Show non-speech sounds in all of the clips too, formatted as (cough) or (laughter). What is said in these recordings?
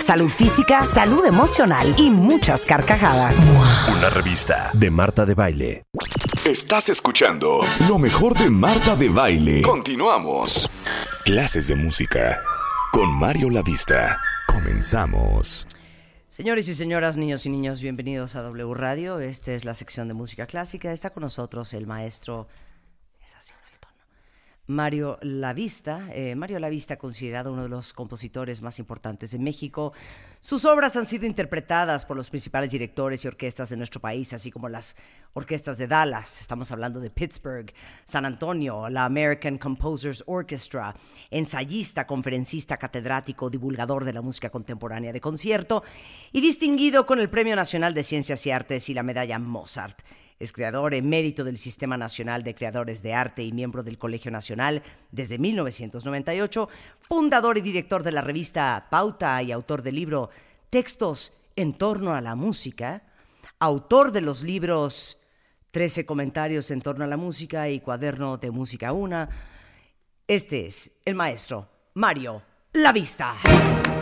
Salud física, salud emocional y muchas carcajadas. Una revista de Marta de Baile. Estás escuchando lo mejor de Marta de Baile. Continuamos. Clases de música con Mario Lavista. Comenzamos. Señores y señoras, niños y niños, bienvenidos a W Radio. Esta es la sección de música clásica. Está con nosotros el maestro. Es así. Mario Lavista. Eh, Mario Lavista, considerado uno de los compositores más importantes de México. Sus obras han sido interpretadas por los principales directores y orquestas de nuestro país, así como las orquestas de Dallas. Estamos hablando de Pittsburgh, San Antonio, la American Composers Orchestra, ensayista, conferencista, catedrático, divulgador de la música contemporánea de concierto y distinguido con el Premio Nacional de Ciencias y Artes y la medalla Mozart. Es creador emérito del Sistema Nacional de Creadores de Arte y miembro del Colegio Nacional desde 1998, fundador y director de la revista Pauta y autor del libro Textos en torno a la música, autor de los libros 13 comentarios en torno a la música y cuaderno de música una. Este es el maestro Mario Lavista. Está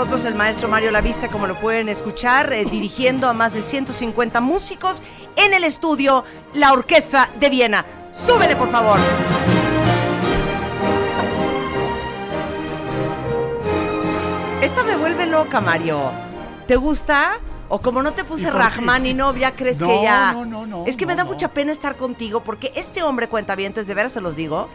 nosotros el maestro Mario Lavista, como lo pueden escuchar, eh, dirigiendo a más de 150 músicos en el estudio La Orquesta de Viena. Súbele, por favor. Esta me vuelve loca, Mario. ¿Te gusta? O como no te puse. Rahman y novia, ¿crees No, que ya...? no, no, no, Es que me da no. mucha pena estar contigo porque este hombre, cuentavientes, de veras se los digo,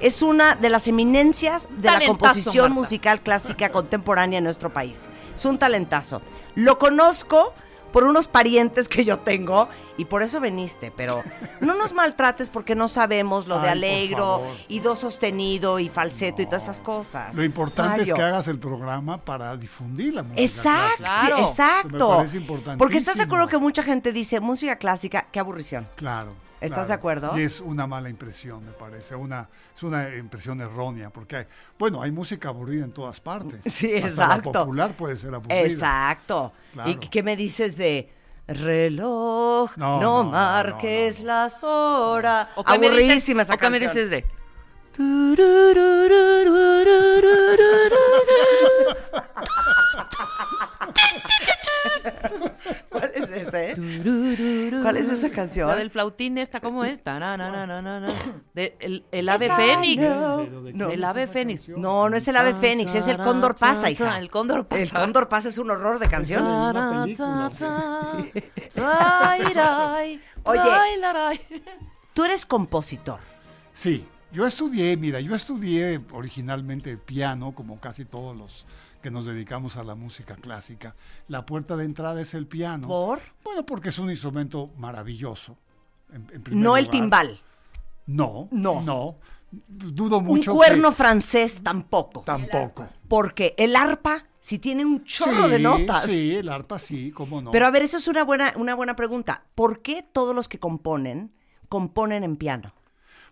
es una de las eminencias de la composición Marta. musical clásica contemporánea en nuestro país. Es un talentazo. Lo conozco por unos parientes que yo tengo y por eso veniste, pero no nos maltrates porque no sabemos lo de Ay, alegro y do sostenido y falseto y todas esas cosas. Lo importante Mario. es que hagas el programa para difundir la música. Exacto, clásica. Claro. exacto. Importantísimo. Porque estás de acuerdo que mucha gente dice música clásica, qué aburrición. Claro. ¿Estás claro. de acuerdo? Y es una mala impresión, me parece. Una, es una impresión errónea, porque hay, bueno, hay música aburrida en todas partes. Sí, Hasta exacto. La popular puede ser aburrida. Exacto. Claro. ¿Y qué me dices de reloj? No, No, no, no, marques no, las horas. ¿O qué me Aburridísima dices- esa ¿O qué me dices de? (laughs) (laughs) ¿Cuál es ese? ¿Cuál es esa canción? La del flautín esta, ¿cómo es? De, el, el ave fénix. no. Pero ¿de No. quién El es ave fénix. No, no es el ave fénix, es el cóndor pasa, hija. El cóndor pasa. El cóndor pasa es un horror de canción. (laughs) Oye. Tú eres compositor. Sí, yo estudié, mira, yo estudié originalmente piano, como casi todos los que nos dedicamos a la música clásica, la puerta de entrada es el piano. ¿Por? Bueno, porque es un instrumento maravilloso. en- en primer No el timbal. No, No. no. Dudo Un mucho. cuerno que- francés tampoco. Tampoco. Porque el arpa sí tiene un chorro de notas. Sí, el arpa sí, cómo no. Pero a ver, eso es una buena, una buena pregunta. ¿Por qué todos los que componen, componen en piano?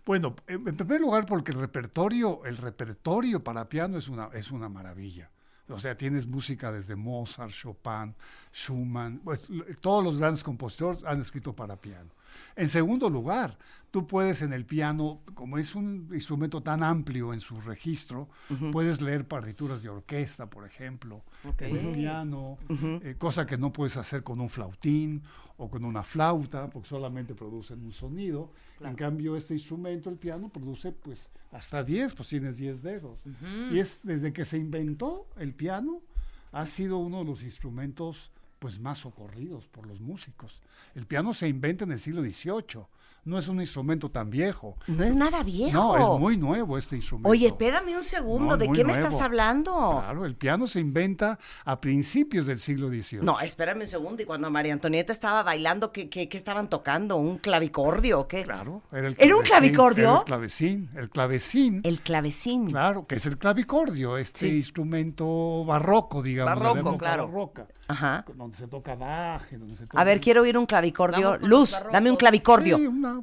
Bueno, en en primer lugar porque el repertorio, el repertorio para piano es una, es una maravilla. O sea, tienes música desde Mozart, Chopin, Schumann, pues, todos los grandes compositores han escrito para piano. En segundo lugar, tú puedes en el piano, como es un instrumento tan amplio en su registro, puedes leer partituras de orquesta, por ejemplo, en el piano, eh, cosa que no puedes hacer con un flautín o con una flauta, porque solamente producen un sonido. En cambio, este instrumento, el piano, produce pues hasta 10, pues tienes 10 dedos. Y es desde que se inventó el piano, ha sido uno de los instrumentos pues más socorridos por los músicos. El piano se inventa en el siglo XVIII, no es un instrumento tan viejo. No es nada viejo. No, es muy nuevo este instrumento. Oye, espérame un segundo. No, ¿De qué me estás hablando? Claro, el piano se inventa a principios del siglo XVIII. No, espérame un segundo. Y cuando María Antonieta estaba bailando, ¿qué, qué, qué estaban tocando? ¿Un clavicordio o qué? Claro, era el ¿Era un clavecín, clavicordio? era el clavecín, el clavecín. El clavecín. Claro, que es el clavicordio, este Sí. instrumento barroco, digamos. Barroco, claro. barroca, Ajá. donde se toca Bach, donde se toca... A ver, quiero oír un clavicordio. Luz, dame un clavicordio. Sí, una,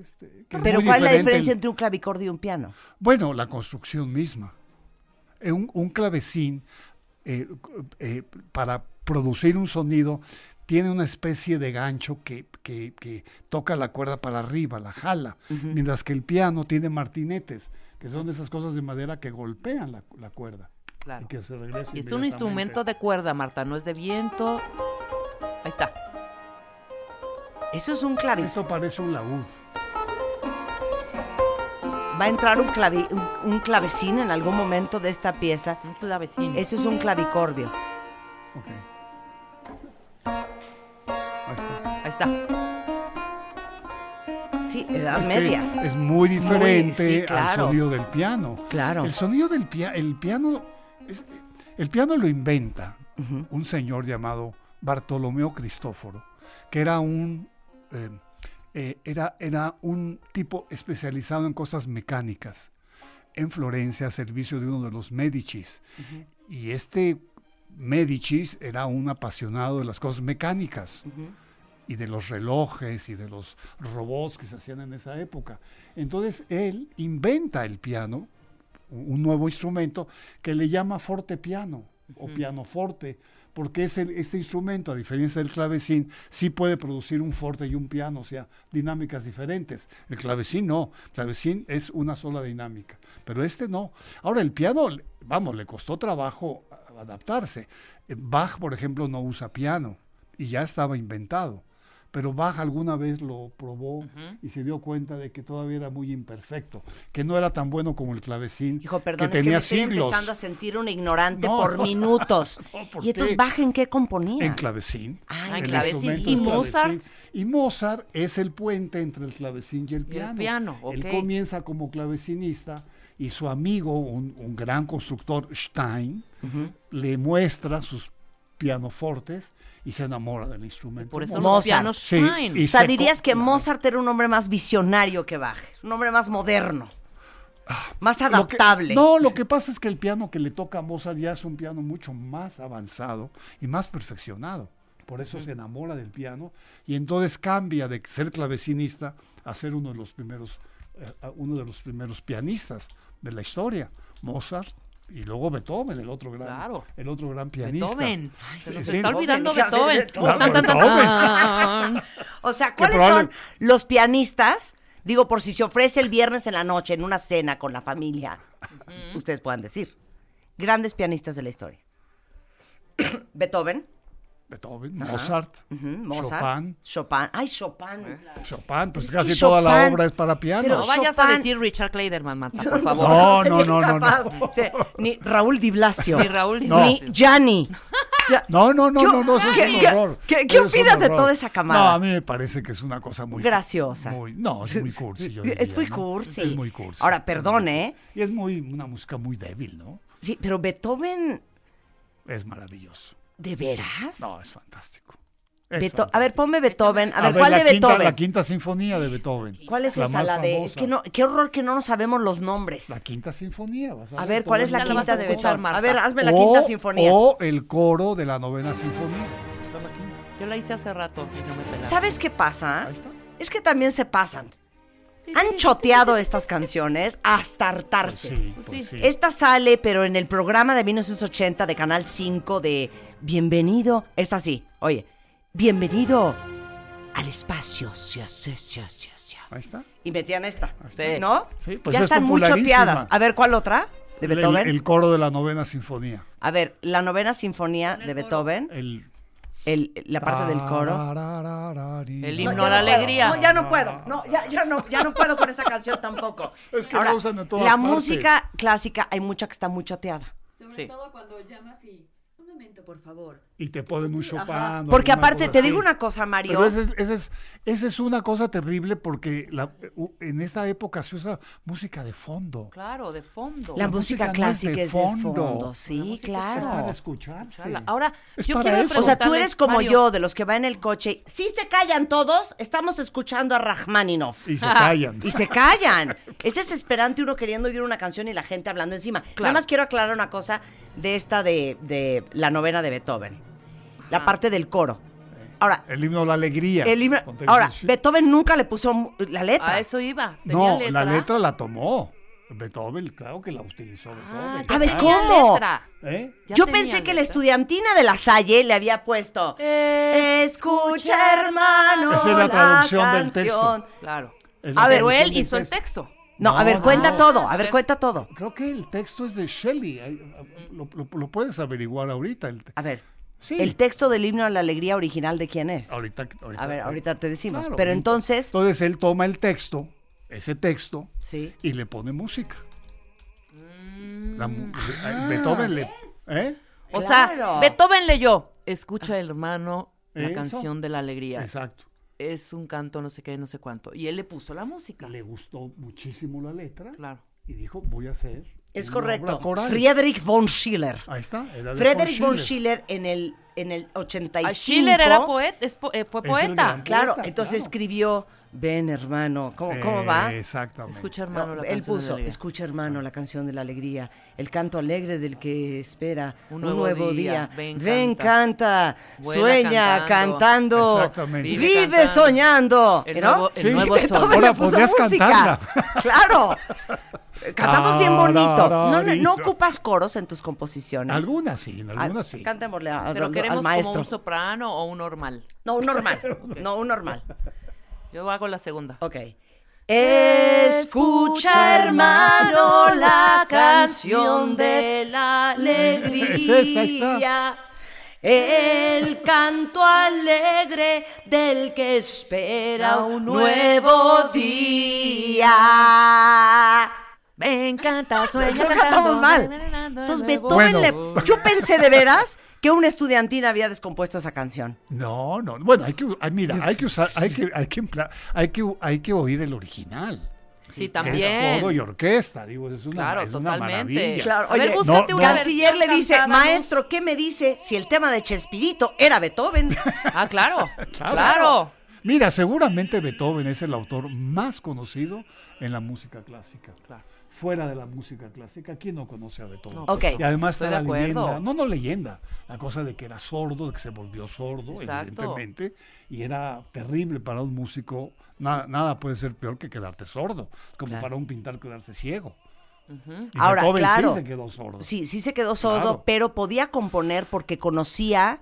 este, que Pero ¿cuál es la diferencia el- entre un clavicordio y un piano? Bueno, la construcción misma. Eh, Un, un clavecín, eh, eh, para producir un sonido, tiene una especie de gancho que, que- que toca la cuerda para arriba, la jala, mientras que el piano tiene martinetes, que son esas cosas de madera que golpean la, la cuerda. Claro. Y que se regresa Y es un instrumento de cuerda, Marta, no es de viento. Ahí está. Eso es un clavi. Esto parece un laúd. Va a entrar un, clavi, un, un clavecín en algún momento de esta pieza. Un clavecín. Eso es un clavicordio. Ok. Ahí está. Ahí está. Sí, edad Es media. es muy diferente sí, claro. al sonido del piano. Claro. El sonido del piano, el piano, es- el piano lo inventa un señor llamado Bartolomeo Cristóforo, que era un eh, eh, era, era un tipo especializado en cosas mecánicas en Florencia a servicio de uno de los Médicis. Y este Médicis era un apasionado de las cosas mecánicas y de los relojes y de los robots que se hacían en esa época. Entonces él inventa el piano, un nuevo instrumento que le llama fortepiano o pianoforte, porque es el- este instrumento, a diferencia del clavecín, sí puede producir un forte y un piano, o sea, dinámicas diferentes. El clavecín no, el clavecín es una sola dinámica, pero este no. Ahora, el piano, vamos, le costó trabajo adaptarse. Bach, por ejemplo, no usa piano y ya estaba inventado. Pero Bach alguna vez lo probó y se dio cuenta de que todavía era muy imperfecto, que no era tan bueno como el clavecín, Hijo, perdón, que es que me tenía estoy siglos. empezando a sentir un ignorante No, por (laughs) no. minutos. (laughs) No, ¿por y entonces? ¿Baja en qué componía? En clavecín. Ah, en El clavecín. ¿Y Mozart? clavecín. Y Mozart es el puente entre el clavecín y el Y el piano. piano, Él comienza como clavecinista y su amigo, un, un gran constructor, Stein, le muestra sus pianofortes y se enamora del instrumento. Por eso Mozart. los pianos Sí, y O sea, se dirías que. Mozart era un hombre más visionario que Bach, un hombre más moderno, más Ah, Lo que- adaptable. no, lo que pasa es que el piano que le toca a Mozart ya es un piano mucho más avanzado y más perfeccionado. Por eso se enamora del piano y entonces cambia de ser clavecinista a ser uno de los primeros, eh, uno de los primeros pianistas de la historia. Mozart y luego Beethoven, el otro gran, Claro. el otro gran pianista. Beethoven. Se Sí, nos sí. está olvidando Beethoven, Beethoven. (laughs) Beethoven. Tan, tan, tan, Beethoven. tan. (laughs) O sea, ¿cuáles probable- son los pianistas? Digo, por si se ofrece el viernes en la noche en una cena con la familia, ustedes puedan decir. Grandes pianistas de la historia. (coughs) Beethoven, Beethoven, Mozart, Chopin. Chopin. Ay, Chopin. Chopin, pues Es casi que toda la Chopin- obra es para piano. Pero No vayas a Chopin- decir Richard Clayderman, Marta, por (laughs) favor. No, no, no, no, no. Ni Raúl Di Blasio. Ni Raúl Di No. Ni Blasio. Gianni. No, no, no, ¿Qué- no, no, eso qué- es un qué- horror. qué- opinas de toda esa camada? No, a mí me parece que es una cosa muy Graciosa. muy- no, es muy cursi. yo Es muy ¿no? cursi. Es muy cursi. Ahora, perdón, ¿eh? Y es muy una música muy débil, ¿no? Sí, pero Beethoven Es maravilloso. ¿De veras? No, es fantástico. Es Beto- a ver, ponme Beethoven. A ver, A ¿cuál la de quinta- Beethoven? La quinta sinfonía de Beethoven. ¿Cuál es La esa? más La de. Es que no, qué horror que no nos sabemos los nombres. La quinta sinfonía. vas A ver, ¿cuál es la quinta a de Beethoven? Marta. A ver, hazme la O- quinta sinfonía. O el coro de la novena sinfonía. Está la quinta. Yo la hice hace rato y no me pelaron. ¿Sabes qué pasa? Ahí está. Es que también se pasan. Han choteado estas canciones hasta hartarse. Sí, Pues pues sí. Esta sale, pero en el programa de 1980 de Canal 5 de Bienvenido. Es así. Oye, bienvenido al espacio. Sí, sí, sí, sí, sí. Ahí está. Y metían esta. Sí. ¿No? Sí, pues ya es están muy choteadas. A ver, ¿cuál otra? ¿De El- Beethoven? El, coro de la novena sinfonía. A ver, la novena sinfonía de Beethoven. El, El, la parte del coro. El No, himno ya a la no puedo. alegría. No, ya no puedo. No, ya, ya no, ya no puedo con esa canción tampoco. Es que Ahora, la usan en todas La partes. música clásica hay mucha que está muy choteada. Sobre Sí. todo cuando llamas y... Por favor. Y te ponen un Chopin. Porque aparte, te así. digo una cosa, Mario. Pero esa es, esa es- esa es una cosa terrible porque la- en esta época se usa música de fondo. Claro, de fondo. La La música, música no es clásica de es de fondo. fondo. Sí, Es claro. para escucharse. Escucharla. Ahora, Es yo quiero eso. O sea, tú eres como Mario, yo, de los que va en el coche. Sí se callan todos, estamos escuchando a Rachmaninoff. Y se callan. Y se callan. (laughs) Es desesperante uno queriendo oír una canción y la gente hablando encima. Nada más quiero aclarar una cosa de esta de, de la novena de Beethoven. La Ajá. parte del coro. Ahora, El himno de la alegría. el himno- ahora, Beethoven nunca le puso la letra. A eso iba. ¿Tenía No, letra? la letra la tomó. Beethoven, claro que la utilizó Ah, Beethoven. A ver, ¿cómo? letra. ¿Eh? Yo pensé que la estudiantina de la Salle le había puesto. Escucha, hermano. Esa es la traducción del texto. canción". Claro. A ver, Pero él hizo el texto. No, a ver, no. cuenta No. todo. A ver, cuenta todo. Creo que el texto es de Shelley. Ahí, Lo, lo- lo puedes averiguar ahorita. El, A ver, sí. el texto del himno a la alegría original de quién es. ahorita, ahorita- A ver, ahorita te decimos. Claro, Pero entonces, Entonces él toma el texto, ese texto, sí. y le pone música. Mm. La mu- Beethoven le... ¿eh? O Claro. sea, Beethoven leyó. Escucha, hermano, la Eso. canción de la alegría. Exacto. Es un canto, no sé qué, no sé cuánto. Y él le puso la música. Le gustó muchísimo la letra Claro. y dijo, voy a hacer Es correcto. Friedrich von Schiller. Ahí está. era de Friedrich von Schiller. Schiller en el, en el 85. Ah, Schiller era poeta, es po- eh, fue Es poeta. gran- Claro, Poeta, entonces claro. escribió, ven hermano, ¿cómo, cómo va? Exactamente. Escucha, hermano, la Él canción de la puso, escucha hermano la canción de la alegría, el canto alegre del que espera un Un nuevo, nuevo día. día. Ven, Ven, canta, Vuela sueña cantando, cantando. Exactamente. vive, Vive cantando. soñando. El ¿no? nuevo- el Sí. nuevo (laughs) Ahora puso podrías música. cantarla. Claro. (laughs) Cantamos bien bonito. No, no, no Listo. ocupas coros en tus composiciones. Algunas sí, en Ah, algunas sí. Cantémosle a- Pero queremos al como maestro. un soprano o un normal. No, un normal. (laughs) No, un normal. Yo hago la segunda. Ok. Escucha, hermano, la canción de la alegría. Es esa, ahí está. El canto alegre del que espera un nuevo día. Ven, (laughs) canta, sueña Creo que cantando. cantamos mal. Entonces Beethoven Bueno. le... Yo pensé de veras (laughs) que un estudiantil había descompuesto esa canción. No, no. Bueno, hay que, mira, hay que usar, hay que, hay que, empla- hay que, hay que oír el original. Sí, Que es también. todo y orquesta, digo, es una, Claro, es una totalmente. maravilla. Claro, A ver, oye, búscate no, una no. Canciller le dice, cantada, ¿no? maestro, ¿qué me dice si el tema de Chespirito era Beethoven? Ah, claro. (laughs) claro. Mira, seguramente Beethoven es el autor más conocido en la música clásica. Claro. Fuera de la música clásica, ¿quién no conoce a Beethoven? No, Ok. Y además Estoy está la acuerdo. leyenda, no, no leyenda, la cosa de que era sordo, de que se volvió sordo, Exacto. evidentemente, y era terrible para un músico. Nada, nada puede ser peor que quedarte sordo, como Claro. para un pintar quedarse ciego. Y Ahora, Beethoven claro. sí se quedó sordo. Sí, sí se quedó sordo, Claro. pero podía componer porque conocía,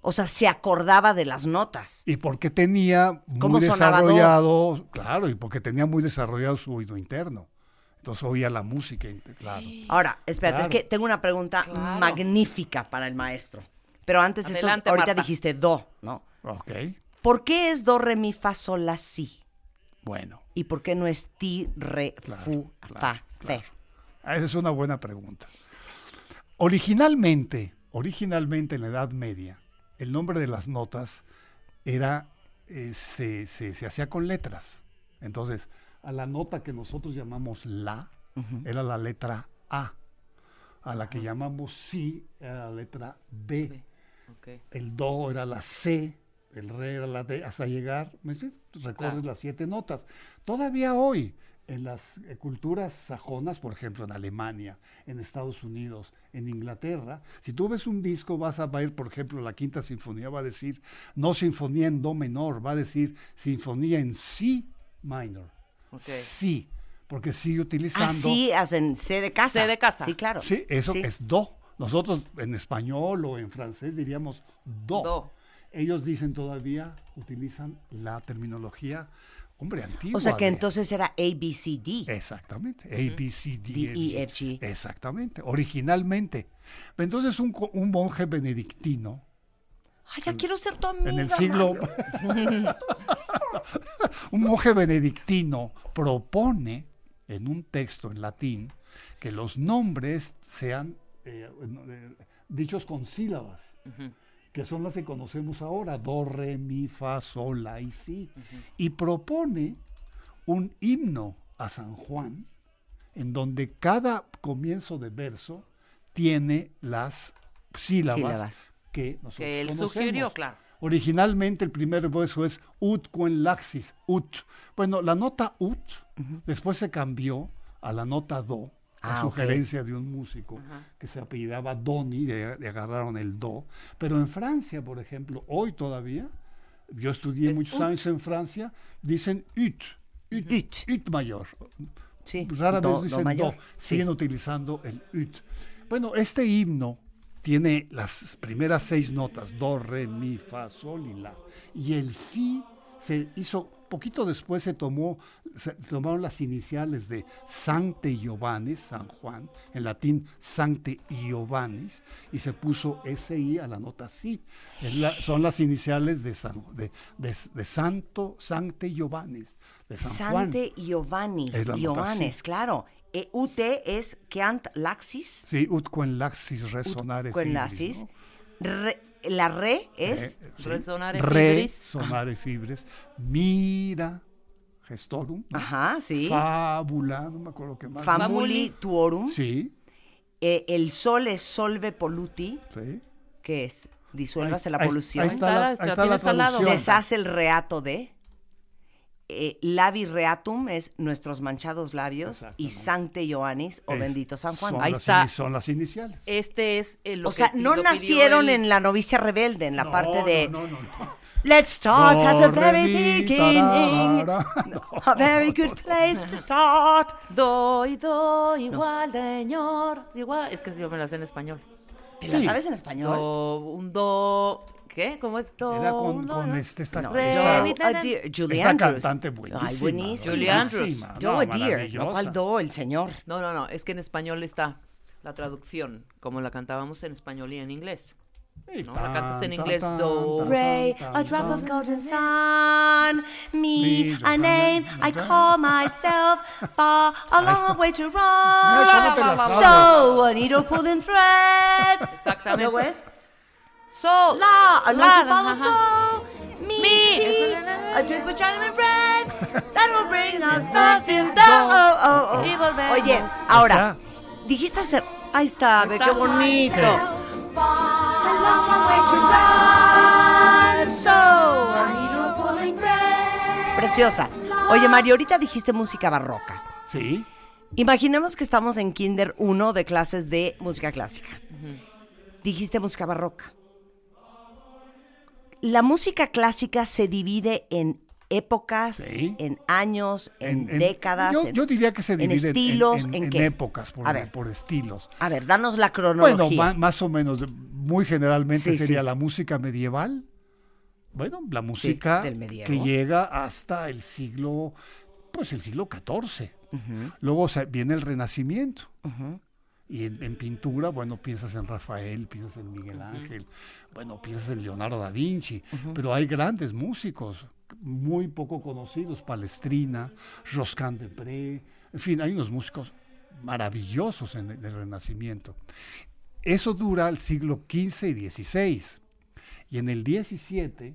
o sea, se acordaba de las notas. Y porque tenía ¿Cómo muy desarrollado, claro, y porque tenía muy desarrollado su oído interno. Entonces oía la música, claro. Ahora, espérate, es que tengo una pregunta Claro. magnífica para el maestro. Pero antes de eso, ahorita Marta. dijiste do, ¿no? Ok, ¿Por qué es do, re, mi, fa, sol, la, si? bueno. ¿Y por qué no es ti, re, Claro, fu, claro, fa, claro. fe? Esa es una buena pregunta. Originalmente, originalmente en la Edad Media, el nombre de las notas era, eh, se, se- se hacía con letras. Entonces, a la nota que nosotros llamamos la, era la letra A. a la que llamamos si, era la letra B. El do era la C, el re era la D, hasta llegar, ¿me recorres Claro. las siete notas. Todavía hoy, en las eh, culturas sajonas, por ejemplo, en Alemania, en Estados Unidos, en Inglaterra, si tú ves un disco vas a ver, por ejemplo, la quinta sinfonía va a decir, no sinfonía en do menor, va a decir sinfonía en si minor. Sí, porque sigue utilizando... Así hacen C de casa. C de casa. Sí, claro. Sí, eso Sí. es do. Nosotros en español o en francés diríamos do. Do. Ellos dicen todavía, utilizan la terminología, hombre, antigua. O sea que de- entonces era A, B, C, D. Exactamente, A, B, C, D, D, E, F, G. Exactamente, originalmente. Entonces un, un monje benedictino Ay, ya quiero ser tu amiga. en el siglo... (laughs) (laughs) Un monje benedictino propone en un texto en latín que los nombres sean eh, eh, dichos con sílabas, que son las que conocemos ahora, do, re, mi, fa, sol, la y si, y propone un himno a San Juan en donde cada comienzo de verso tiene las sílabas, Sílabas. que nosotros Que él conocemos. sugirió, claro. Originalmente el primer verso es ut quen laxis, ut. Bueno, la nota ut después se cambió a la nota do, a Ah, sugerencia de un músico que se apellidaba Doni, de agarraron el do. Pero en Francia, por ejemplo, hoy todavía, yo estudié Es muchos ut. años en Francia, dicen ut, ut, Ut. ut mayor. Sí, Rara do- vez dicen do, mayor, siguen utilizando el ut. Bueno, este himno tiene las primeras seis notas, do, re, mi, fa, sol y la. Y el si se hizo, poquito después se tomó, se tomaron las iniciales de Sancte Giovannis, San Juan, en latín Sancte Giovannis, y se puso SI a la nota si. La- son las iniciales de, San, de, de- de Santo, Sancte Giovannis, de San Juan. Sante Giovannes, sí. claro. E, UT es Keant Laxis. Sí, ut quen laxis resonare Quen fibris, laxis. ¿no? Re- la re es. Eh, sí. Resonare Re, fibris. sonare fibres. Mira, gestorum. ¿no? Ajá, sí. Fábula, no me acuerdo qué más. Famuli tuorum. Sí, Eh, el sol es solve polluti. sí. ¿Qué es? Disuélvase la Ahí- polución. Ahí está, la, Ahí ahí está, la traducción. Deshace el reato de. Eh, labi reatum es nuestros manchados labios. Y. Sancte Ioannis o Es- bendito San Juan. Son Ahí las está. Son las iniciales. Este es el o que sea, no nacieron en la novicia rebelde, en la No, parte de No, no, no. Let's start at the very beginning. tarara. A very good place to start. Do y do igual, señor. Igual. Es que yo me la sé en español. ¿Te Sí. la sabes en español? Do, un do. ¿Qué? ¿Cómo es? Do, Era con, un do, con ¿no? este, esta, No, esta- mi, do, a dear, Julie esta Andrews. cantante buenísima. Ay, buenísima. Julie Andrews. no, a dear. No. ¿cuál do? El señor. No, no, no. Es que en español está la traducción, como la cantábamos en español y en inglés. Y No, la cantas en tan, inglés, tan, do. tan, Ray, tan, a drop tan. of golden sun. Me, a name I call myself. (laughs) Far, a long way to run. So, a needle pulling thread. Exactamente. Luego es So, la, a la, noche follow ajá. so. Me, Me, tea, a drink with Chinaman bread. That will bring us back to the. Oh, oh, oh. Oye, ahora, dijiste hacer. Ahí está, ve qué bonito. Preciosa. Oye, Mario, ahorita dijiste música barroca. Sí, Imaginemos que estamos en Kinder 1 de clases de música clásica. Dijiste música barroca. La música clásica se divide en épocas, Sí. en años, en, En- en- décadas. Yo, en- yo diría que se divide en- estilos, en, ¿en en qué? épocas, por, A ver. por estilos. A ver, danos la cronología. Bueno, más o menos, muy generalmente Sí, sería sí. la música medieval. Bueno, la música que llega hasta el siglo, pues el siglo XIV. Luego se- viene el Renacimiento. Y en, en pintura, bueno, piensas en Rafael, piensas en Miguel Ángel, bueno, piensas en Leonardo da Vinci, pero hay grandes músicos muy poco conocidos, Palestrina, Roscan de Pré, en fin, hay unos músicos maravillosos en el, del Renacimiento. Eso dura el siglo XV y XVI. Y en el XVII,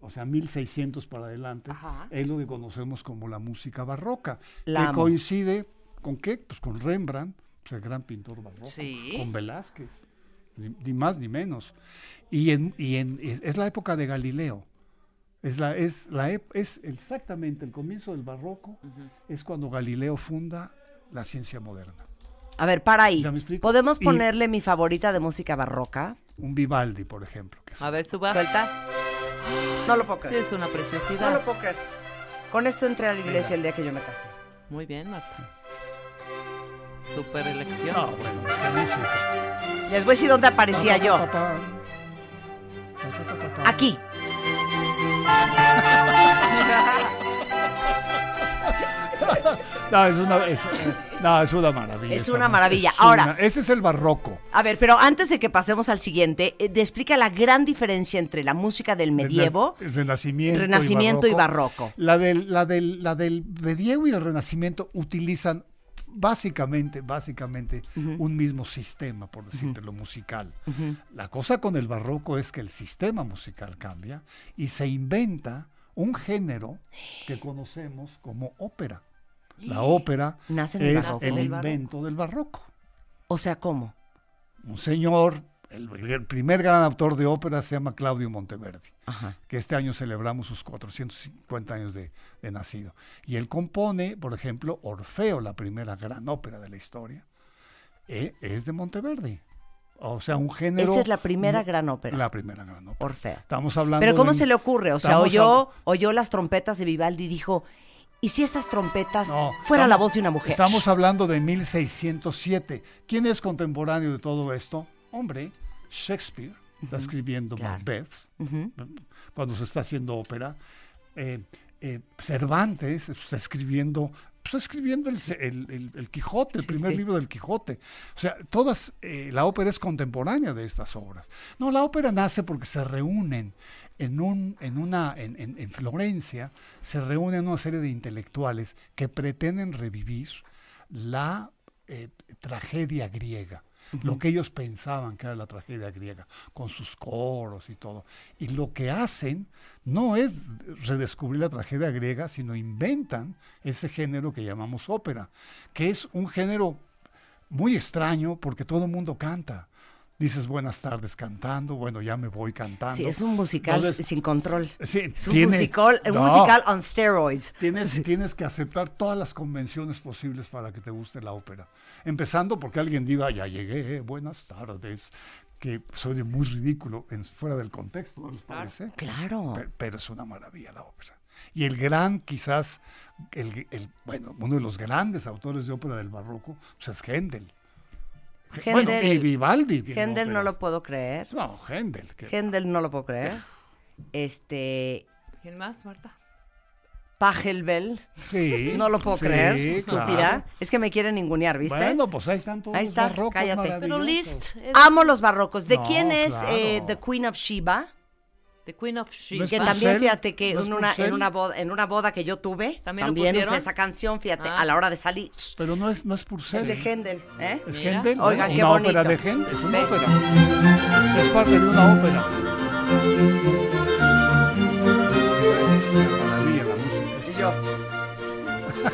o sea, 1600 para adelante, Ajá. es lo que conocemos como la música barroca, La que amo. coincide con qué? Pues con Rembrandt, el gran pintor barroco, Sí. con Velázquez, ni, ni más ni menos. Y, en, y en- es, es la época de Galileo. Es, la, es, la, es exactamente el comienzo del barroco, es cuando Galileo funda la ciencia moderna. A ver, para ahí. ¿Ya me explico? ¿Podemos Y- ponerle mi favorita de música barroca? Un Vivaldi, por ejemplo. Que A ver, suba. ¿Suelta? No lo puedo Sí, creer. es una No preciosidad. lo puedo creer. Con esto entré a la iglesia el día que yo me casé. Muy bien, Marta. Super elección. No, bueno, qué música. Les voy a decir dónde aparecía yo. Aquí. No, es una, es, eh, no, es una maravilla. Es una maravilla. Es Ahora- una- ese es el barroco. A ver, pero antes de que pasemos al siguiente, eh, de- explica la gran diferencia entre la música del medievo. El, renacimiento, Renacimiento y y barroco. barroco. La del, la, del, la del medievo y el renacimiento utilizan básicamente, básicamente un mismo sistema, por decirte lo musical. La cosa con el barroco es que el sistema musical cambia y se inventa un género que conocemos como ópera. La ópera Nace el es el invento del barroco. O sea, ¿cómo? Un señor, el, el primer gran autor de ópera se llama Claudio Monteverdi Ajá. que este año celebramos sus 450 años de, de nacido. Y él compone, por ejemplo, Orfeo, la primera gran ópera de la historia, eh, es de Monteverdi. O sea, un género... Esa es la primera gran ópera. La primera gran ópera. Orfeo. Estamos hablando Pero ¿cómo de- se le ocurre? O sea, oyó, oyó las trompetas de Vivaldi y dijo, ¿y si esas trompetas No, fuera estamos- la voz de una mujer? Estamos hablando de 1607. ¿Quién es contemporáneo de todo esto? Hombre, Shakespeare está escribiendo claro. Macbeth cuando se está haciendo ópera. Eh, eh, Cervantes está escribiendo, está escribiendo el, el- el- el Quijote, el primer sí. libro del Quijote. O sea, todas, eh, la ópera es contemporánea de estas obras. No, la ópera nace porque se reúnen en, un, en, una, en, en- en Florencia, se reúnen una serie de intelectuales que pretenden revivir la eh, tragedia griega. Lo que ellos pensaban que era la tragedia griega, con sus coros y todo. Y lo que hacen no es redescubrir la tragedia griega, sino inventan ese género que llamamos ópera, que es un género muy extraño porque todo el mundo canta. Dices buenas tardes cantando, bueno, ya me voy cantando. Sí, es un musical Entonces, sin control. sí, Es un tiene- musical, un No. musical on steroids. Tienes, tienes que aceptar todas las convenciones posibles para que te guste la ópera. Empezando porque alguien diga, ya llegué, buenas tardes, que soy muy ridículo en, fuera del contexto, ¿no les parece? Claro. Pero, pero es una maravilla la ópera. Y el gran, quizás, el, el- bueno, uno de los grandes autores de ópera del barroco, pues es Händel. Bueno, Händel- y Vivaldi. Händel no lo puedo creer. No, Händel. que- Händel no lo puedo creer. Este, ¿Quién más, Marta? Pachelbel, Sí, no lo puedo sí, creer. claro. Estúpida. Es que me quieren ningunear, ¿viste? Bueno, pues ahí están todos Ahí los está, barrocos cállate. Pero. Liszt es Amo los barrocos. ¿De No, quién es claro. eh, The Queen of Sheba? The Queen of ¿No Sheba. es Que también, fíjate que ¿No es en una, en, una boda, en una boda que yo tuve, ¿También también, lo usé pusieron? esa canción, fíjate, Ah. a la hora de salir. Pero no es, no es Es Purcell. de Händel, ¿eh? Es Mira. Händel. Oigan, bueno, qué una ópera de Händel. Es una ópera. Es parte de una ópera.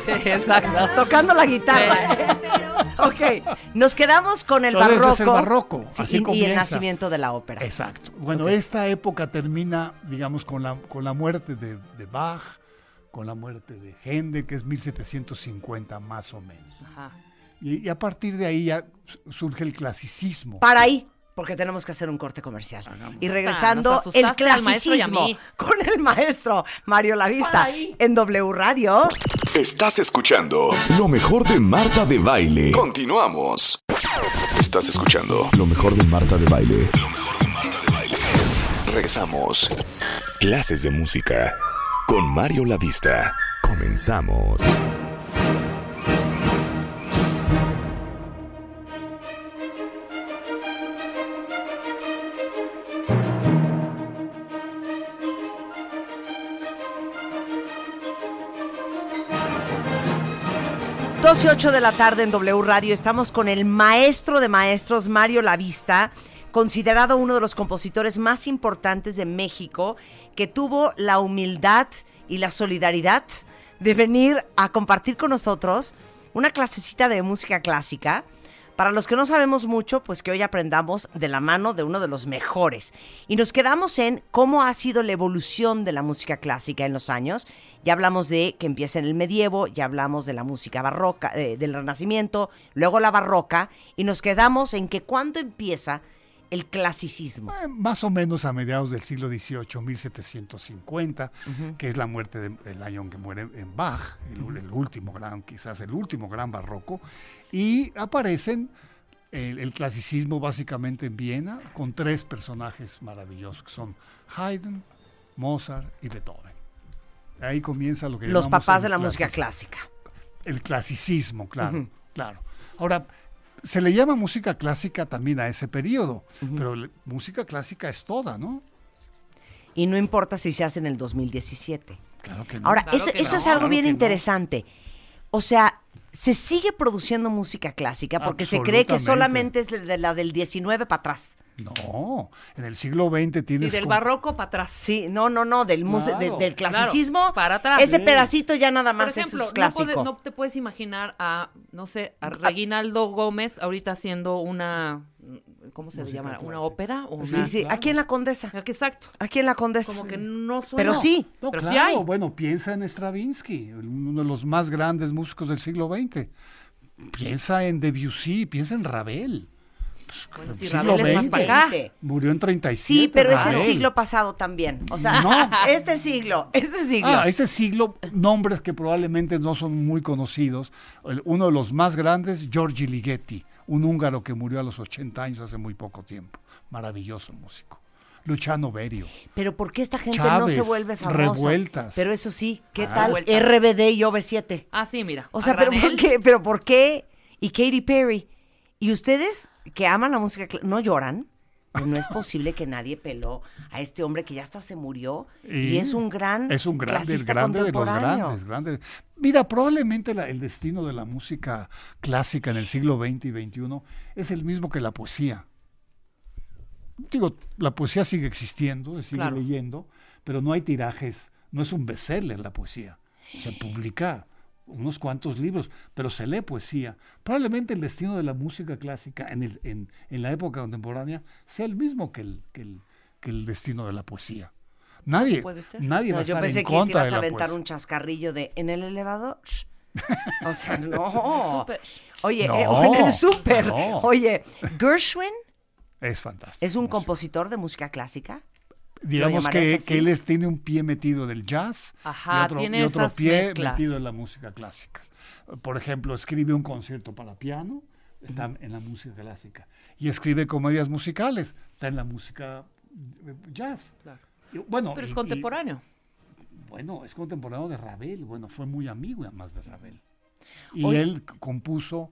Sí, exacto. tocando la guitarra. (laughs) ok, nos quedamos con el Entonces, barroco. es el barroco, Sí, así y- y, el nacimiento de la ópera. Exacto. Bueno, esta época termina, digamos, con la, con la muerte de, de Bach, con la muerte de Händel, que es 1750 más o menos. Ajá. Y, y a partir de ahí ya surge el clasicismo. Para ahí, porque tenemos que hacer un corte comercial. Hagamos. Y regresando, el clasicismo con el maestro Mario Lavista en W Radio. Estás escuchando lo mejor de Marta de Baile. Continuamos. Estás escuchando lo mejor de Marta de Baile. Regresamos. Clases de música con Mario Lavista. Comenzamos. Doce ocho de la tarde en W Radio. Estamos con el maestro de maestros, Mario Lavista, considerado uno de los compositores más importantes de México, que tuvo la humildad y la solidaridad de venir a compartir con nosotros una clasecita de música clásica Para los que no sabemos mucho, pues que hoy aprendamos de la mano de uno de los mejores. Y nos quedamos en cómo ha sido la evolución de la música clásica en los años. Ya hablamos de que empieza en el medievo, ya hablamos de la música barroca, eh, del renacimiento, luego la barroca, y nos quedamos en que cuándo empieza el clasicismo. Eh, más o menos a mediados del siglo XVIII, 1750, que es la muerte de- del año en que muere en Bach, el, el último gran, quizás el último gran barroco, y aparecen el, el clasicismo básicamente en Viena con tres personajes maravillosos, que son Haydn, Mozart y Beethoven. Ahí comienza lo que Los papás de la música clásica. El clasicismo, claro, claro. Ahora, se le llama música clásica también a ese periodo, pero música clásica es toda, ¿no? Y no importa si se hace en el 2017. Claro que no. Ahora, Claro eso, que eso no. es algo Claro bien no. interesante. O sea, se sigue produciendo música clásica porque se cree que solamente es de la del 19 para atrás. No, en el siglo XX Sí, tienes... del como- barroco para atrás. Sí, no, no, no, del, mus- Claro, de- del claro, clasicismo. para atrás. Ese Sí. pedacito ya nada Por más ejemplo, es no, clásico. puede- no te puedes imaginar a, no sé, a Reginaldo Gómez ahorita haciendo una, ¿cómo se le llama? ¿Una ópera? O Sí, una- sí, aquí en la Condesa. Exacto. Aquí en la Condesa. Como que no suena. Pero sí. No, Pero sí claro, hay. bueno, piensa en Stravinsky, uno de los más grandes músicos del siglo XX. Piensa en Debussy, piensa en Ravel. Bueno, si siglo Ravel es más para acá. Murió en 37. Sí, pero es el siglo pasado también. O sea, No. (laughs) este siglo, este siglo. Ah, ese siglo, nombres que probablemente no son muy conocidos. Uno de los más grandes, Giorgi Ligeti, un húngaro que murió a los 80 años hace muy poco tiempo. Maravilloso músico. Luciano Berio. Pero ¿por qué esta gente no se vuelve famosa? revueltas. Pero eso sí, ¿qué Ah. tal. RBD y OV7? Ah, sí, mira. O sea, pero ¿por qué? ¿Pero por qué? Y Katy Perry. ¿Y ustedes que aman la música no lloran? Pues no es posible que nadie peló a este hombre que ya hasta se murió y, es un gran es un grande, el grande de los grandes, grandes. Mira, probablemente la- el destino de la música clásica en el siglo XX y XXI es el mismo que la poesía. Digo, la poesía sigue existiendo, se sigue Claro. leyendo, pero no hay tirajes, no es un bestseller la poesía. Se publica unos cuantos libros, pero se lee poesía. Probablemente el destino de la música clásica en, el- en- en la época contemporánea sea el mismo que el, que el, que el destino de la poesía. Nadie, Puede ser. nadie va No, a yo estar pensé en que te contra ibas de a la aventar poesía. un chascarrillo de en el elevador. O sea, (laughs) no. Oye, No, eh, o en el súper. no. Oye, Gershwin Es fantástico. es un músico. compositor de música clásica. Digamos que, que él es- tiene un pie metido del jazz Ajá, y otro, tiene y otro esas pie mezclas. metido en la música clásica. Por ejemplo, escribe un concierto para piano, está en la música clásica. Y escribe comedias musicales, está en la música eh, jazz. Claro. Y, bueno, Pero es y- y- contemporáneo. bueno, es contemporáneo de Ravel, bueno, fue muy amigo además de Ravel. Y Oye. él compuso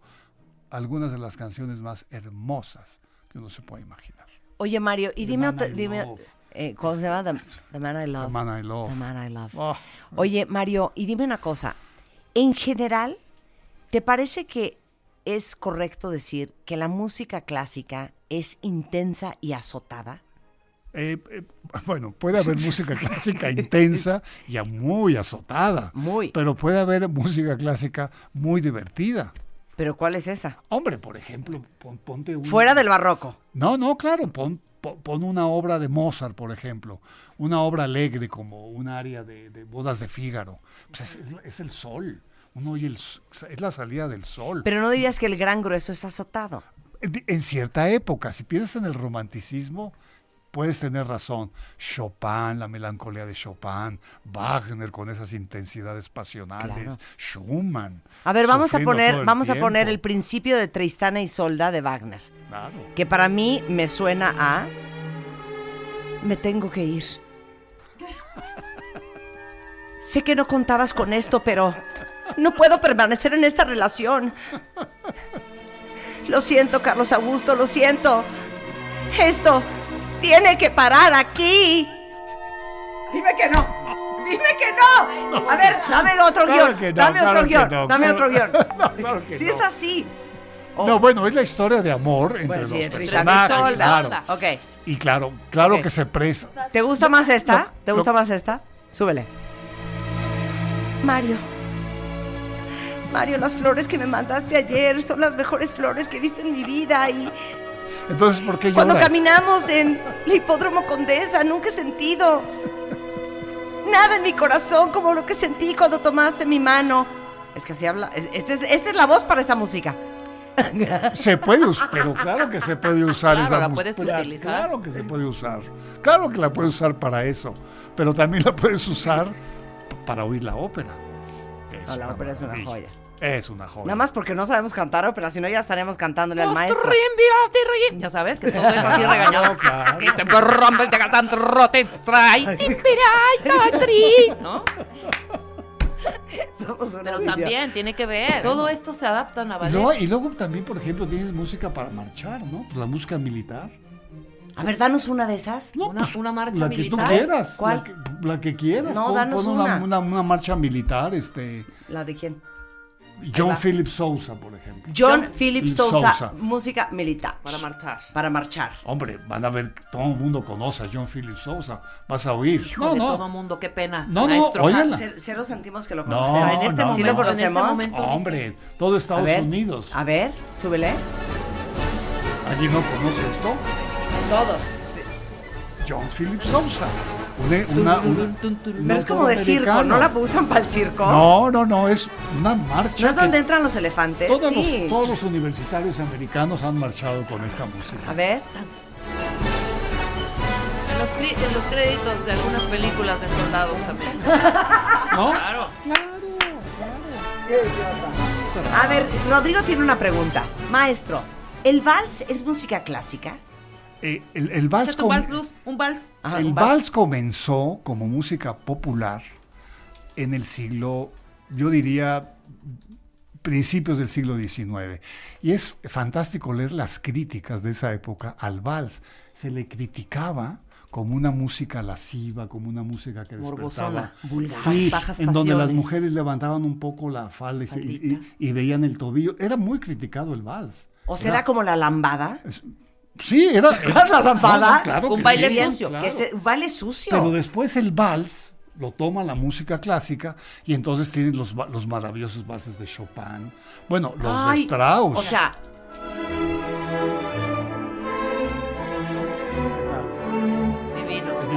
algunas de las canciones más hermosas que uno se puede imaginar. Oye, Mario, y dime, otra- dime Love. Eh, ¿cómo se llama? The, The Man I Love. The Man I Love. The Man I Love. Oh, Oye, Mario, y dime una cosa. En general, ¿te parece que es correcto decir que la música clásica es intensa y azotada? Eh, eh, bueno, puede haber música clásica intensa y muy azotada. Muy. Pero puede haber música clásica muy divertida. ¿Pero cuál es esa? Hombre, por ejemplo, pon- ponte un... Fuera del barroco. No, no, claro, pon, pon- una obra de Mozart, por ejemplo. Una obra alegre como un área de, de bodas de Fígaro. Pues es, es- es el sol. Uno oye el es la salida del sol. Pero no dirías que el gran grueso es azotado. En- En cierta época, si piensas en el romanticismo, puedes tener razón. Chopin, la melancolía de Chopin, Wagner con esas intensidades pasionales, Claro. Schumann. A ver, vamos a poner, vamos a poner el principio de Tristana y Solda de Wagner, Claro. que para mí me suena a me tengo que ir. (laughs) sé que no contabas con esto, pero no puedo permanecer en esta relación. Lo siento, Carlos Augusto, lo siento. Esto tiene que parar aquí. Dime que no. Dime que no. A ver, dame otro Claro guion. no, dame otro claro guion. no, dame otro guion. (laughs) No, claro que si no. es así. No, bueno, es la historia de amor entre Bueno, sí, los personajes. Claro. Ok. Y claro, claro que se presa. ¿Te gusta más esta? ¿Te no. gusta más esta? Súbele. Mario, Mario, las flores que me mandaste ayer son las mejores flores que he visto en mi vida. Y Entonces, ¿por qué cuando lloras? caminamos en la hipódromo Condesa, nunca he sentido nada en mi corazón como lo que sentí cuando tomaste mi mano. Es que así habla. es- Esta es, esta es la voz para esa música. Se puede usar, pero claro que se puede usar Claro, esa la puedes utilizar. Claro que se puede usar. Claro que la puedes usar para eso. Pero también la puedes usar para oír la ópera. Es No, la una ópera es una joya. Es una joya. Nada más porque no sabemos cantar ópera, si no ya estaremos cantándole al maestro. Ya sabes que todo (laughs) es así regañado. ¿no? (laughs) Somos unas Pero también tiene que ver. Todo esto se adaptan a Y ballet. luego, y luego también, por ejemplo, tienes música para marchar, ¿no? La música militar. A ver, danos una de esas. No, Una- pues, una marcha la que militar. tú quieras. ¿Cuál? La que, la que quieras. No, Pon- danos pon una. una, una marcha militar, este. ¿La de quién? John. Philip Sousa, por ejemplo. John John Philip Sousa, Sousa. música militar. Para marchar. Para marchar. Hombre, van a ver, todo el mundo conoce a John Philip Sousa. Vas a oír. Híjole, no, todo no. mundo, qué pena. No, no, maestro. ce- cero sentimos que lo No, conocemos. en este no, momento, ¿Sí lo en este conocemos? momento. Hombre, todo A Estados ver, Unidos. a ver, súbele. ¿Alguien no conoce esto? Todos. John Philip Sousa. Una, una- una- Pero es como de circo. ¿no la usan para el circo? No, no, no, es una marcha. ¿No es donde entran los elefantes? todos, sí. los, todos los universitarios americanos han marchado con esta música. A ver. En los, cri- en los créditos de algunas películas de soldados también. (laughs) ¿No? Claro. A ver, Rodrigo tiene una pregunta. Maestro, ¿el vals es música clásica? Eh, el, el vals un com- vals, Luz, un vals. Ajá, el un vals comenzó como música popular en el siglo, yo diría, principios del siglo XIX. Y es fantástico leer las críticas de esa época al vals. Se le criticaba como una música lasciva, como una música que despertaba. Morbosona, vulgar, Sí, bajas en donde las mujeres levantaban un poco la falda y, veían el tobillo. Era muy criticado el vals. ¿O será como la lambada? Sí, era... (laughs) la lambada? Claro Un baile sí, sucio. claro. Que es un baile sucio. Pero después el vals lo toma la música clásica y entonces tienes los, los maravillosos valses de Chopin. Bueno, los de Strauss. O sea. Es divino, es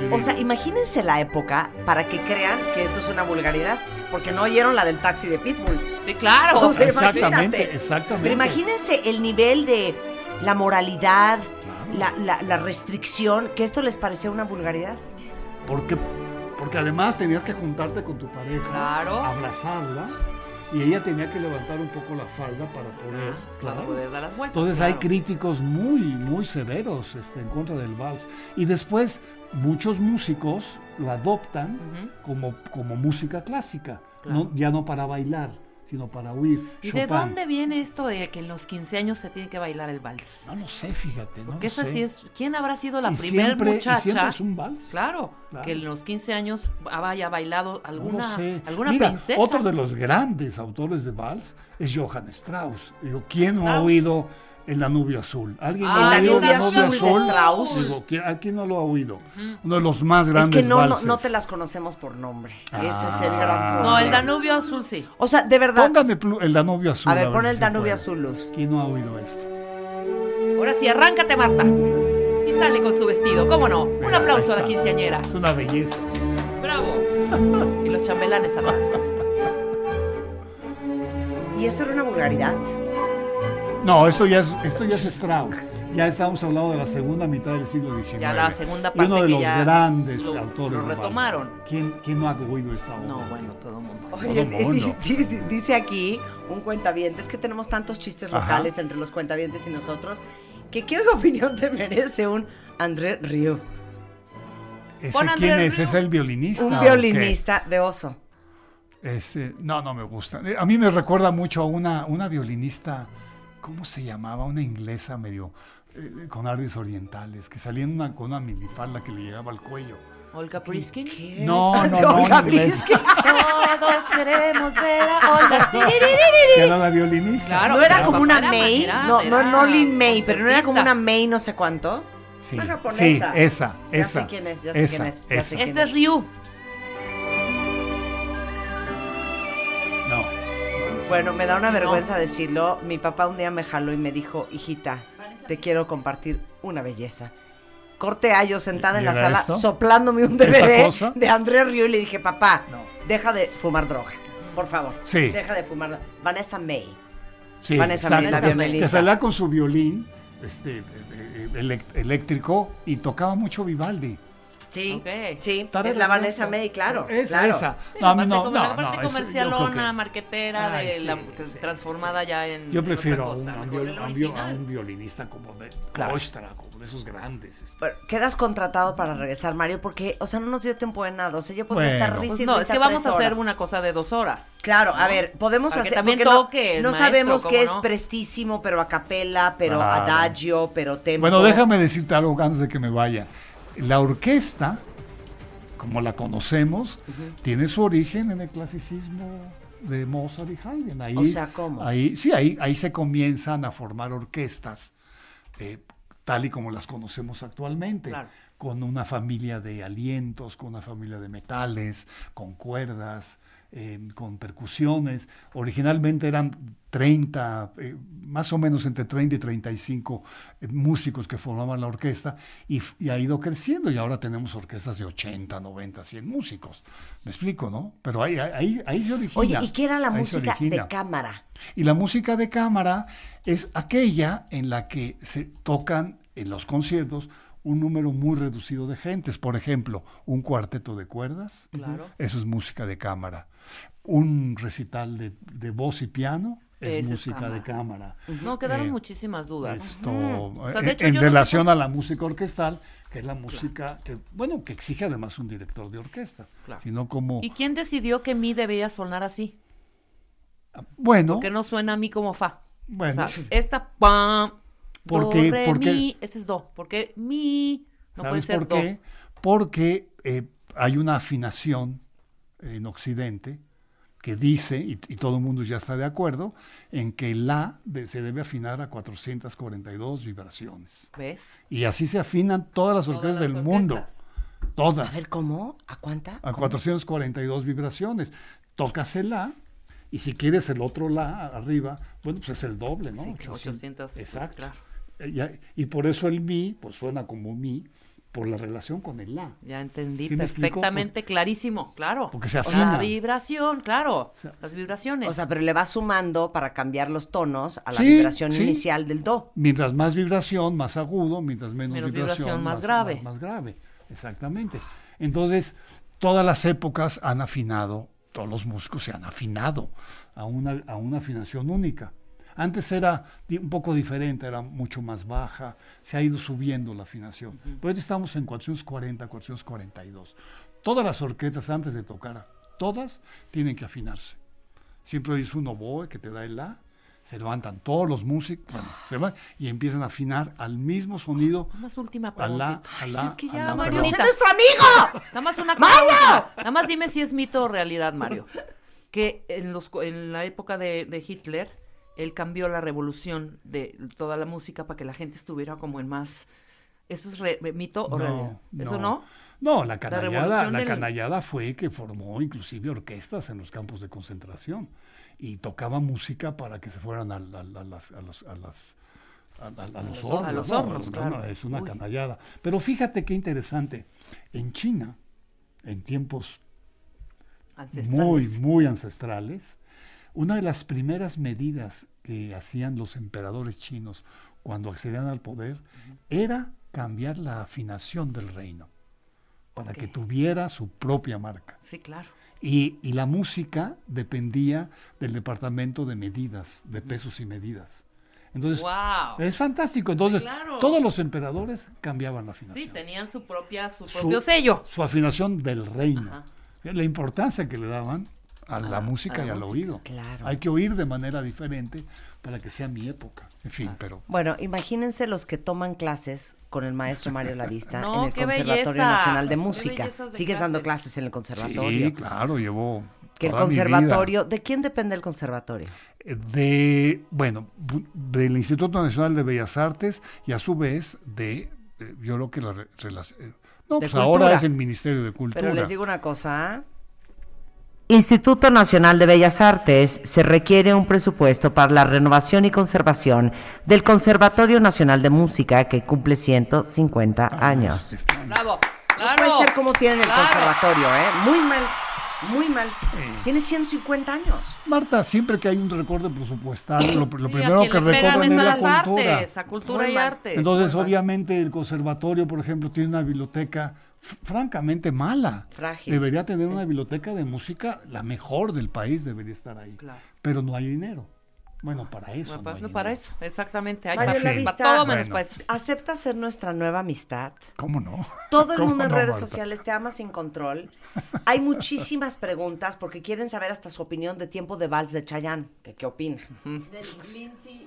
divino. o sea, imagínense la época para que crean que esto es una vulgaridad, porque no oyeron la del taxi de Pitbull. Sí, claro. O sea, exactamente, imagínate. exactamente. Pero imagínense el nivel de la moralidad, Claro. la, la- la restricción, que esto les parecía una vulgaridad. Porque, porque además tenías que juntarte con tu pareja, Claro. abrazarla, y ella tenía que levantar un poco la falda para poder. Para claro. poder dar las vueltas. Entonces hay críticos muy, muy severos este, en contra del vals. Y después muchos músicos lo adoptan como, como música clásica, Claro. no, ya no para bailar, sino para huir. ¿Y de dónde viene esto de que en los 15 años se tiene que bailar el vals? No lo sé, fíjate. No Porque esa sí es. ¿Quién habrá sido la Y primer siempre- y muchacha? siempre es un vals. Claro, Claro. que en los 15 años haya bailado alguna, lo sé. alguna Mira, princesa. otro de los grandes autores de vals es Johann Strauss. ¿quién no ha oído El Danubio Azul? ¿Alguien Ah, el Danubio Azul de Strauss. Digo, ¿quién- ¿a quién no lo ha oído? Uno de los más Es grandes que no, no, valses. no te las conocemos por nombre. Ese es Ah. el gran problema. No, el Danubio Azul sí. O sea, de verdad. Póngame el Danubio Azul. A ver, pon si el Danubio. Azul, Luz. ¿Quién no ha oído esto? Ahora sí, arráncate, Marta. Y sale con su vestido, ¿cómo no? Un Mira, aplauso a la quinceañera. Es una belleza. Bravo. Y los chambelanes atrás. ¿Y esto era una vulgaridad? No, esto ya es, esto ya es Strauss. Ya estamos hablando de la segunda mitad del siglo XIX. Ya la segunda Y uno parte de que los ya grandes lo- autores. lo retomaron. ¿Quién, ¿Quién no ha oído esta obra? No, bueno, todo el mundo. Oye, Todo (laughs) mundo. dice, dice aquí un cuentaviente, es que tenemos tantos chistes Ajá. locales entre los cuentavientes y nosotros, que qué opinión te merece un André Rieu, ¿Ese quién es? Rieu. ¿Es el violinista? un violinista de oso. Este, no, no me gusta. A mí me recuerda mucho a una, una violinista, ¿cómo se llamaba? Una inglesa medio eh, con artes orientales, que salía en una, con una minifalda que le llegaba al cuello. Olga Priskin. No, no, ¿De no, Olga. Briskin? Todos queremos ver a Olga. (laughs) Que era la violinista. Claro. No era como una era- May, no, no, era no Lin May, pero no era como una May no sé cuánto. Sí, sí, japonesa. esa, Ya esa. sé quién es, ya sé esa, quién es, esa. Este es Ryu. Bueno, me da una no. vergüenza decirlo. Mi papá un día me jaló y me dijo, hijita, te quiero compartir una belleza. Corte a yo sentada en ¿Y la sala esto? soplándome un ¿Esta DVD de Andrés Río y le dije, papá, deja de fumar droga, por favor. Sí. Deja de fumar droga. Vanessa May. Sí, Vanessa. May, la violinista. Que salía con su violín este, eh, eh, eléctrico y tocaba mucho Vivaldi. Sí, Ok. sí, es la Vanessa May, claro. Es claro. esa. Sí, No, la parte, no, no, la parte comercialona, que- marquetera, Ay, de sí, la, sí, transformada ya en. Yo en prefiero a otra un, cosa, a un viol- a un a un violinista como de Claro. Oistra, como de esos grandes. este. Bueno, quedas contratado para regresar, Mario, porque, o sea, no nos dio tiempo de nada. O sea, yo podría Bueno. estar risa Pues y no, es risa que vamos a hacer una cosa de dos horas. Claro, a ver, podemos Para que hacer. también toque No, sabemos ¿cómo qué es prestísimo, pero a capela, pero adagio, pero tempo. Bueno, déjame decirte algo antes de que me vaya. La orquesta, como la conocemos, tiene su origen en el clasicismo de Mozart y Haydn. Ahí, O sea, ¿cómo? Ahí, sí, ahí, ahí se comienzan a formar orquestas, eh, tal y como las conocemos actualmente, Claro. con una familia de alientos, con una familia de metales, con cuerdas, eh, con percusiones. Originalmente eran 30, eh, más o menos entre 30 y 35 eh, músicos que formaban la orquesta y, ha ido creciendo y ahora tenemos orquestas de 80, 90, 100 músicos. Me explico, ¿no? Pero ahí, ahí, ahí se origina. Oye, ¿y qué era la música de cámara? Y la música de cámara es aquella en la que se tocan en los conciertos un número muy reducido de gentes. Por ejemplo, un cuarteto de cuerdas, Claro. eso es música de cámara. Un recital de, de voz y piano es música de cámara. No, quedaron Eh, muchísimas dudas. Esto, Ujú. O sea, eh, hecho, en yo no sé relación a la música orquestal, que es la música que, bueno, que exige además un director de orquesta, Claro. sino como, ¿Y quién decidió que mi debía sonar así? bueno, Que no suena a mí como fa. bueno, O sea, esta pam, Porque- do, re, porque- mi, ese es do. Porque mi no puede ¿Sabes ser por do. qué? Porque eh, hay una afinación en Occidente que dice, y, y todo el mundo ya está de acuerdo, en que la de- se debe afinar a 442 vibraciones. ¿Ves? Y así se afinan todas las Todas orquestas las del mundo. Todas. A ver, ¿cómo? ¿A cuánta? a ¿Cómo? 442 vibraciones. Tocas el La, y si quieres el otro La arriba, bueno, pues es el doble, ¿no? Sí, claro, 800, Exacto. claro. Eh, ya- Y, por eso el Mi, pues suena como Mi, por la relación con el La. Ya entendí perfectamente, clarísimo, claro. Porque se O sea, afina. vibración, claro. sea, las vibraciones. O sea, pero le vas sumando para cambiar los tonos a la Sí, vibración sí. inicial del do. Mientras más vibración, más agudo, mientras menos, Menos vibración, vibración, más grave. Más, más grave, exactamente. Entonces, todas las épocas han afinado, todos los músicos se han afinado a una, a una afinación única. Antes era un poco diferente, era mucho más baja, se ha ido subiendo la afinación. Pero ahorita estamos en 440, 442. Todas las orquestas antes de tocar, todas tienen que afinarse. Siempre dice un oboe que te da el la, se levantan todos los músicos bueno, se van y empiezan a afinar al mismo sonido. Nada más última pregunta. Ay, si es que ya, Mario. ¡sé nuestro amigo! Nada más una ¡Mario! cosa. Nada más dime si es mito o realidad, Mario. Que en, los, en la época de, de Hitler, él cambió la revolución de toda la música para que la gente estuviera como en más... ¿Eso es re- mito o realidad? ¿Eso no? No, la canallada, la, del- canallada fue que formó inclusive orquestas en los campos de concentración y tocaba música para que se fueran a, la- a las, a los, a las- a- a- a los los hornos. a los ¿no? hornos, No, claro. no, es una Uy. canallada. Pero fíjate qué interesante. En China, en tiempos muy, muy ancestrales, una de las primeras medidas que hacían los emperadores chinos cuando accedían al poder era cambiar la afinación del reino para que tuviera su propia marca. Sí, claro. Y, y la música dependía del departamento de medidas, de pesos y medidas. Entonces, ¡Wow! es fantástico. Entonces, claro. todos los emperadores cambiaban la afinación. Sí, tenían su propia, su Su- propio sello. Su afinación del reino. Ajá. La importancia que le daban a la música a la y al música, oído. claro. Hay que oír de manera diferente para que sea mi época. En fin, pero Bueno, imagínense los que toman clases con el maestro Mario Lavista (laughs) No, en el Conservatorio belleza. Nacional de Música. de Sigues dando clases. en el conservatorio. sí, claro, llevo Que el toda mi vida. conservatorio, ¿de quién depende el conservatorio? Eh, de bueno bu- del Instituto Nacional de Bellas Artes y a su vez de eh, yo creo que la re- relac- eh, no pues ahora es el Ministerio de Cultura Pero les digo una cosa, ¿ah? Instituto Nacional de Bellas Artes, se requiere un presupuesto para la renovación y conservación del Conservatorio Nacional de Música que cumple 150 años. Bravo. No Claro. puede ser como tienen el Claro. conservatorio, ¿eh? Muy mal, muy mal. Tiene 150 años. Marta, siempre que hay un recorte presupuestal, lo, lo Sí, primero que recorren es es a la las cultura. artes, a cultura Muy y mal. arte. Entonces, obviamente, el conservatorio, por ejemplo, tiene una biblioteca francamente mala. Frágil. Debería tener una biblioteca de música, la mejor del país debería estar ahí. Claro. Pero no hay dinero. Bueno, para eso. Bueno, no para eso, exactamente. Hay Mario para, para todo menos Bueno. para eso. ¿Acepta ser nuestra nueva amistad? ¿Cómo no? Todo el ¿Cómo mundo en no, redes Marta? sociales te ama sin control. Hay muchísimas preguntas porque quieren saber hasta su opinión de Tiempo de Vals de Chayanne. ¿Qué, qué opina?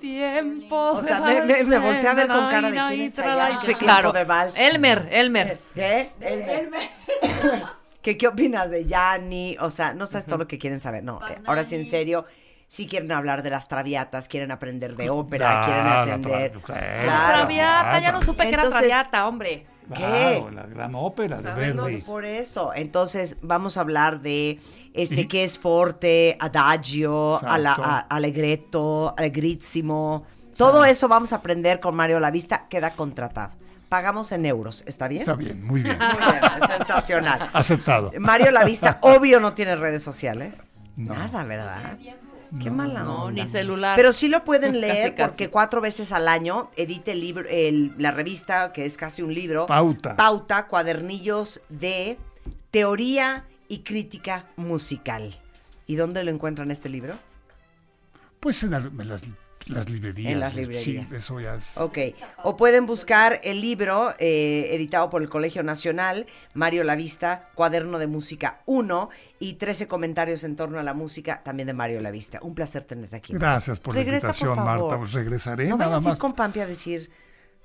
Tiempo O sea, me, me, me volteé a ver con cara de quién es Chayanne, Sí, claro. Tiempo de Vals. Elmer, Elmer. ¿Qué? Elmer. (laughs) ¿Qué, ¿Qué opinas de Yanni? O sea, no sabes todo lo que quieren saber. No, eh, ahora sí, en serio, sí quieren hablar de las traviatas, quieren aprender de ópera, quieren la tra- claro. Claro. Traviata, ya no supe que era traviata, hombre. Claro, la gran ópera de Verdi. Por eso, entonces vamos a hablar de este qué es forte, adagio, ala- a- allegretto, allegrissimo. Todo eso vamos a aprender con Mario Lavista, queda contratado. Pagamos en euros, ¿está bien? Está bien, muy bien. (laughs) Muy bien, sensacional. Aceptado. Mario Lavista, obvio, no tiene redes sociales. No. Nada, ¿verdad? Qué mala No, onda. ni celular. Pero sí lo pueden (laughs) leer Casi, casi. porque cuatro veces al año edita el libro, el- la revista, que es casi un libro. Pauta. Pauta, cuadernillos de teoría y crítica musical. ¿Y dónde lo encuentran este libro? Pues en las, las librerías. En las librerías. Sí, eso ya es. Ok. O pueden buscar el libro eh, editado por el Colegio Nacional, Mario Lavista, Cuaderno de Música 1 y 13 comentarios en torno a la música, también de Mario Lavista. Un placer tenerte aquí. Gracias por Regresa, la por invitación, favor. Marta. Pues regresaré No nada a más. con Pampi a decir,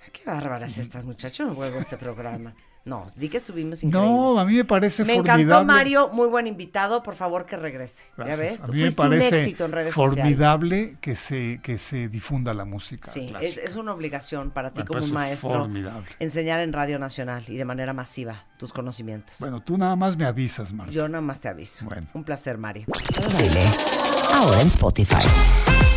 "Ay, qué bárbaras estas muchachas, no juego este programa. No, di que estuvimos increíbles. No, a mí me parece Me formidable. encantó Mario, muy buen invitado, por favor que regrese. Gracias. ¿Ya ves? A mí me un éxito en redes sociales. formidable que se, que se difunda la música. Sí, es, es una obligación para ti Me como un maestro formidable. enseñar en Radio Nacional y de manera masiva tus conocimientos. Bueno, tú nada más me avisas, Marta. Yo nada más te aviso. Bueno. Un placer, Mario. Ahora en Spotify.